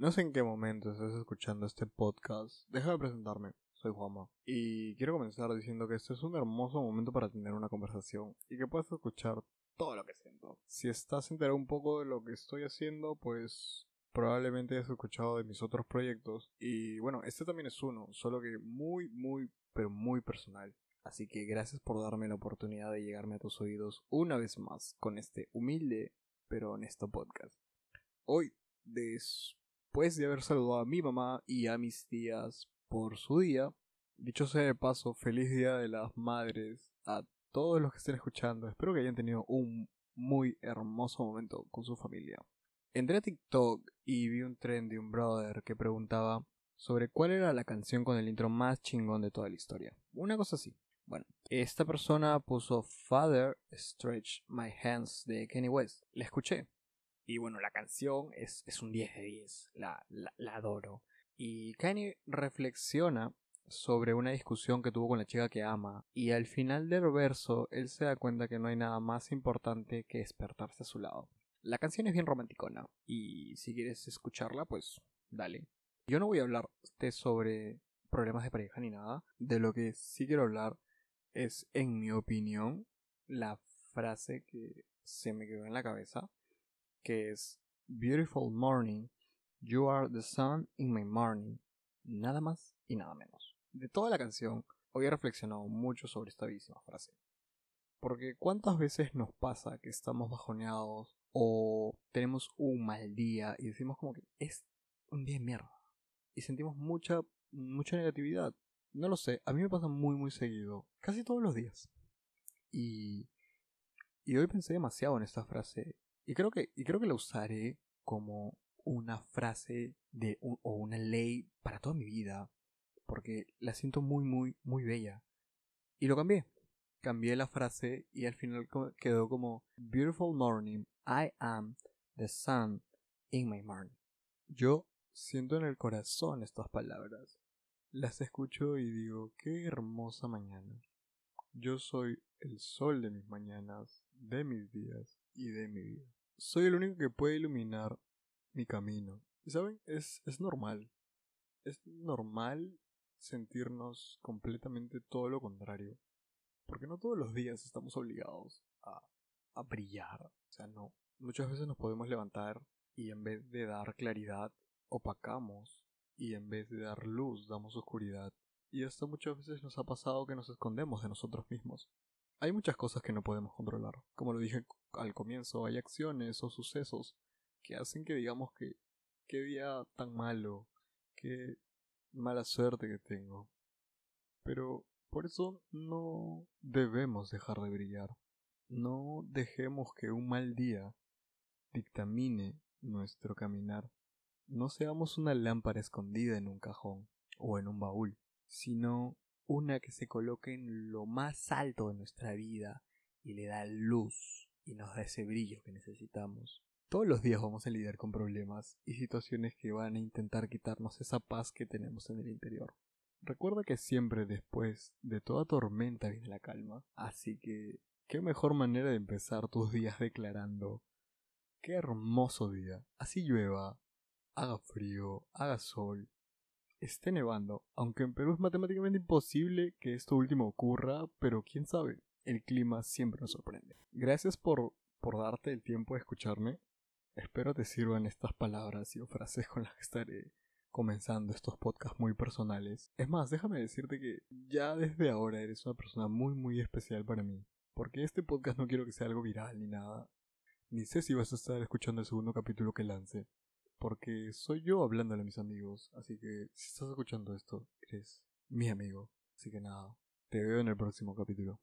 No sé en qué momento estás escuchando este podcast. Deja de presentarme. Soy Juanma. Y quiero comenzar diciendo que este es un hermoso momento para tener una conversación y que puedas escuchar todo lo que siento. Si estás enterado un poco de lo que estoy haciendo, pues probablemente hayas escuchado de mis otros proyectos. Y bueno, este también es uno, solo que muy, muy, pero muy personal. Así que gracias por darme la oportunidad de llegarme a tus oídos una vez más con este humilde pero honesto podcast. Hoy, después de haber saludado a mi mamá y a mis tías por su día, dicho sea de paso, feliz día de las madres a todos los que estén escuchando. Espero que hayan tenido un muy hermoso momento con su familia. Entré a TikTok y vi un trend de un brother que preguntaba sobre cuál era la canción con el intro más chingón de toda la historia. Una cosa así. Bueno, esta persona puso Father Stretch My Hands de Kenny West. La escuché. Y bueno, la canción es, es un 10 de 10. La, la, adoro. Y Kenny reflexiona sobre una discusión que tuvo con la chica que ama. Y al final del verso, él se da cuenta que no hay nada más importante que despertarse a su lado. La canción es bien romanticona. Y si quieres escucharla, pues dale. Yo no voy a hablar sobre problemas de pareja ni nada. De lo que sí quiero hablar es, en mi opinión, la frase que se me quedó en la cabeza, que es Beautiful morning, you are the sun in my morning, nada más y nada menos. De toda la canción, hoy he reflexionado mucho sobre esta bellísima frase. Porque cuántas veces nos pasa que estamos bajoneados o tenemos un mal día y decimos como que es un día de mierda. Y sentimos mucha, mucha negatividad. No lo sé, a mí me pasa muy muy seguido, casi todos los días. Y, y hoy pensé demasiado en esta frase y creo que, y creo que la usaré como una frase de o una ley para toda mi vida porque la siento muy muy muy bella. Y lo cambié. Cambié la frase y al final quedó como Beautiful morning, I am the sun in my morning. Yo siento en el corazón estas palabras. Las escucho y digo, qué hermosa mañana. Yo soy el sol de mis mañanas, de mis días y de mi vida. Soy el único que puede iluminar mi camino. Y saben, es, es normal. Es normal sentirnos completamente todo lo contrario. Porque no todos los días estamos obligados a, a brillar. O sea, no. Muchas veces nos podemos levantar y en vez de dar claridad, opacamos y en vez de dar luz damos oscuridad. Y esto muchas veces nos ha pasado que nos escondemos de nosotros mismos. Hay muchas cosas que no podemos controlar. Como lo dije al comienzo, hay acciones o sucesos que hacen que digamos que qué día tan malo, qué mala suerte que tengo. Pero por eso no debemos dejar de brillar. No dejemos que un mal día dictamine nuestro caminar. No seamos una lámpara escondida en un cajón o en un baúl, sino una que se coloque en lo más alto de nuestra vida y le da luz y nos da ese brillo que necesitamos. Todos los días vamos a lidiar con problemas y situaciones que van a intentar quitarnos esa paz que tenemos en el interior. Recuerda que siempre después de toda tormenta viene la calma, así que qué mejor manera de empezar tus días declarando qué hermoso día, así llueva, haga frío, haga sol, esté nevando, aunque en Perú es matemáticamente imposible que esto último ocurra, pero quién sabe, el clima siempre nos sorprende. Gracias por, por darte el tiempo de escucharme. Espero te sirvan estas palabras y frases con las que estaré comenzando estos podcasts muy personales. Es más, déjame decirte que ya desde ahora eres una persona muy muy especial para mí. Porque este podcast no quiero que sea algo viral ni nada. Ni sé si vas a estar escuchando el segundo capítulo que lance porque soy yo hablándole a mis amigos, así que si estás escuchando esto, eres mi amigo. Así que nada, te veo en el próximo capítulo.